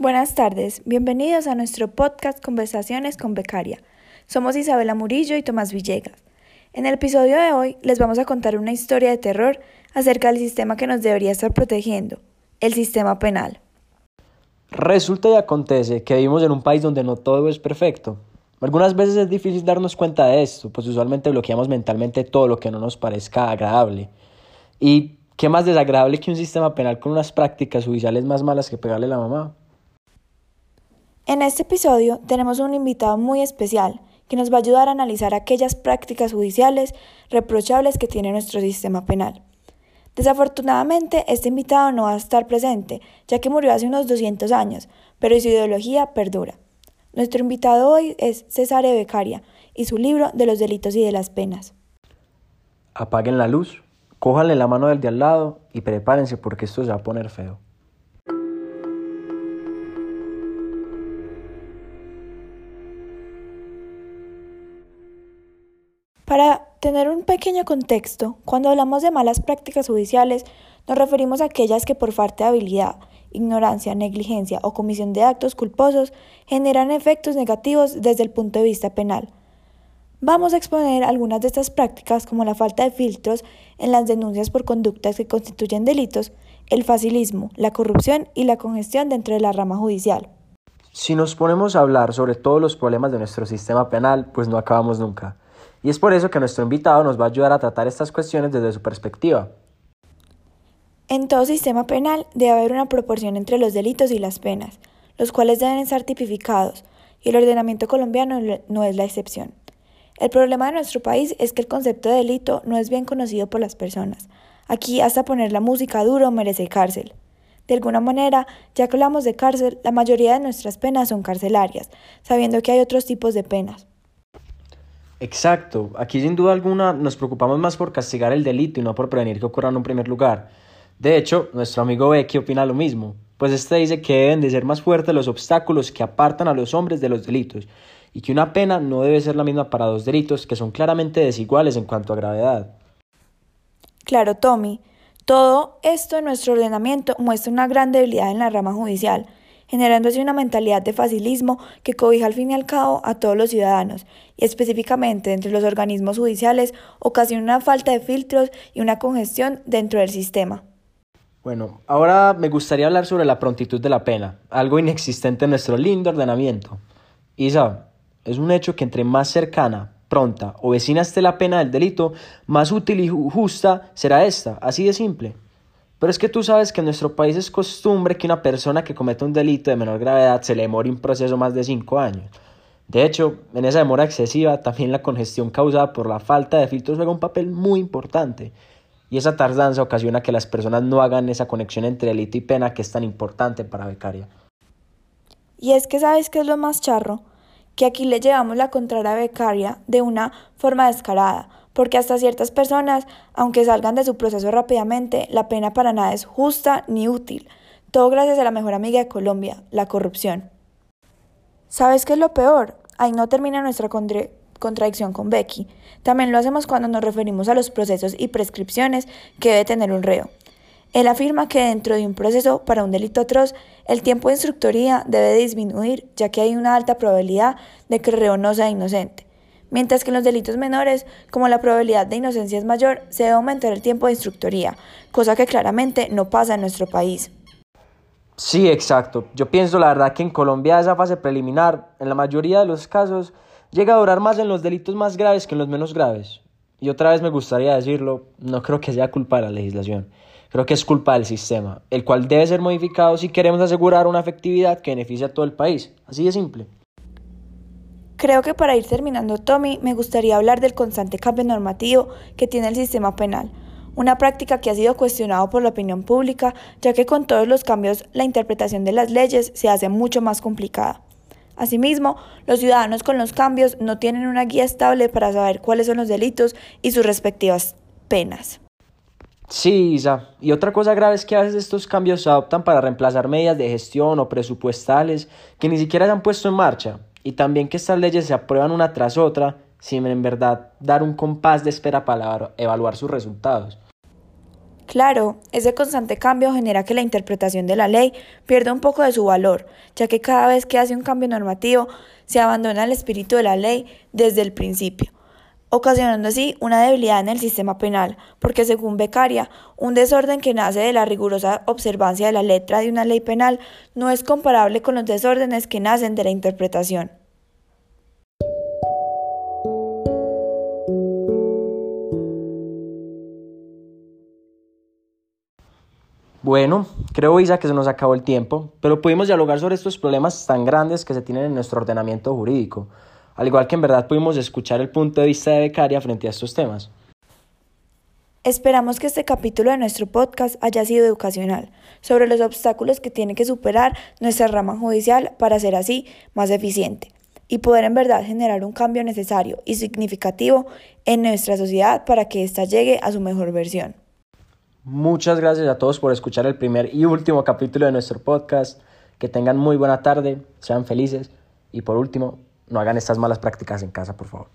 Buenas tardes, bienvenidos a nuestro podcast Conversaciones con Becaria. Somos Isabela Murillo y Tomás Villegas. En el episodio de hoy les vamos a contar una historia de terror acerca del sistema que nos debería estar protegiendo, el sistema penal. Resulta y acontece que vivimos en un país donde no todo es perfecto. Algunas veces es difícil darnos cuenta de esto, pues usualmente bloqueamos mentalmente todo lo que no nos parezca agradable. ¿Y qué más desagradable que un sistema penal con unas prácticas judiciales más malas que pegarle a la mamá? En este episodio tenemos un invitado muy especial que nos va a ayudar a analizar aquellas prácticas judiciales reprochables que tiene nuestro sistema penal. Desafortunadamente, este invitado no va a estar presente, ya que murió hace unos 200 años, pero su ideología perdura. Nuestro invitado hoy es Cesare Beccaria y su libro de los delitos y de las penas. Apaguen la luz, cójanle la mano del de al lado y prepárense porque esto se va a poner feo. Para tener un pequeño contexto, cuando hablamos de malas prácticas judiciales, nos referimos a aquellas que por falta de habilidad, ignorancia, negligencia o comisión de actos culposos generan efectos negativos desde el punto de vista penal. Vamos a exponer algunas de estas prácticas como la falta de filtros en las denuncias por conductas que constituyen delitos, el facilismo, la corrupción y la congestión dentro de la rama judicial. Si nos ponemos a hablar sobre todos los problemas de nuestro sistema penal, pues no acabamos nunca. Y es por eso que nuestro invitado nos va a ayudar a tratar estas cuestiones desde su perspectiva. En todo sistema penal debe haber una proporción entre los delitos y las penas, los cuales deben estar tipificados, y el ordenamiento colombiano no es la excepción. El problema de nuestro país es que el concepto de delito no es bien conocido por las personas. Aquí hasta poner la música duro merece cárcel. De alguna manera, ya que hablamos de cárcel, la mayoría de nuestras penas son carcelarias, sabiendo que hay otros tipos de penas. Exacto, aquí sin duda alguna nos preocupamos más por castigar el delito y no por prevenir que ocurra en un primer lugar. De hecho, nuestro amigo Becky opina lo mismo, pues este dice que deben de ser más fuertes los obstáculos que apartan a los hombres de los delitos y que una pena no debe ser la misma para dos delitos que son claramente desiguales en cuanto a gravedad. Claro, Tommy, todo esto en nuestro ordenamiento muestra una gran debilidad en la rama judicial, generando así una mentalidad de facilismo que cobija al fin y al cabo a todos los ciudadanos, y específicamente entre los organismos judiciales ocasiona una falta de filtros y una congestión dentro del sistema. Bueno, ahora me gustaría hablar sobre la prontitud de la pena, algo inexistente en nuestro lindo ordenamiento. Isa, es un hecho que entre más cercana, pronta o vecina esté la pena del delito, más útil y justa será esta, así de simple. Pero es que tú sabes que en nuestro país es costumbre que una persona que cometa un delito de menor gravedad se le demore un proceso más de cinco años. De hecho, en esa demora excesiva también la congestión causada por la falta de filtros juega un papel muy importante. Y esa tardanza ocasiona que las personas no hagan esa conexión entre delito y pena que es tan importante para Becaria. Y es que sabes qué es lo más charro, que aquí le llevamos la contraria a Becaria de una forma descarada, porque hasta ciertas personas, aunque salgan de su proceso rápidamente, la pena para nada es justa ni útil. Todo gracias a la mejor amiga de Colombia, la corrupción. ¿Sabes qué es lo peor? Ahí no termina nuestra contradicción con Becky. También lo hacemos cuando nos referimos a los procesos y prescripciones que debe tener un reo. Él afirma que dentro de un proceso para un delito atroz, el tiempo de instructoría debe disminuir, ya que hay una alta probabilidad de que el reo no sea inocente mientras que en los delitos menores, como la probabilidad de inocencia es mayor, se debe aumentar el tiempo de instructoría, cosa que claramente no pasa en nuestro país. Sí, exacto. Yo pienso la verdad que en Colombia esa fase preliminar, en la mayoría de los casos, llega a durar más en los delitos más graves que en los menos graves. Y otra vez me gustaría decirlo, no creo que sea culpa de la legislación, creo que es culpa del sistema, el cual debe ser modificado si queremos asegurar una efectividad que beneficie a todo el país. Así de simple. Creo que para ir terminando, Tommy, me gustaría hablar del constante cambio normativo que tiene el sistema penal, una práctica que ha sido cuestionada por la opinión pública, ya que con todos los cambios la interpretación de las leyes se hace mucho más complicada. Asimismo, los ciudadanos con los cambios no tienen una guía estable para saber cuáles son los delitos y sus respectivas penas. Sí, Isa. Y otra cosa grave es que a veces estos cambios se adoptan para reemplazar medidas de gestión o presupuestales que ni siquiera se han puesto en marcha y también que estas leyes se aprueban una tras otra sin en verdad dar un compás de espera para evaluar sus resultados. Claro, ese constante cambio genera que la interpretación de la ley pierda un poco de su valor, ya que cada vez que hace un cambio normativo se abandona el espíritu de la ley desde el principio, ocasionando así una debilidad en el sistema penal, porque según Becaria, un desorden que nace de la rigurosa observancia de la letra de una ley penal no es comparable con los desórdenes que nacen de la interpretación. Bueno, creo Isa que se nos acabó el tiempo, pero pudimos dialogar sobre estos problemas tan grandes que se tienen en nuestro ordenamiento jurídico, al igual que en verdad pudimos escuchar el punto de vista de Becaria frente a estos temas. Esperamos que este capítulo de nuestro podcast haya sido educacional sobre los obstáculos que tiene que superar nuestra rama judicial para ser así más eficiente y poder en verdad generar un cambio necesario y significativo en nuestra sociedad para que ésta llegue a su mejor versión. Muchas gracias a todos por escuchar el primer y último capítulo de nuestro podcast. Que tengan muy buena tarde, sean felices y por último, no hagan estas malas prácticas en casa, por favor.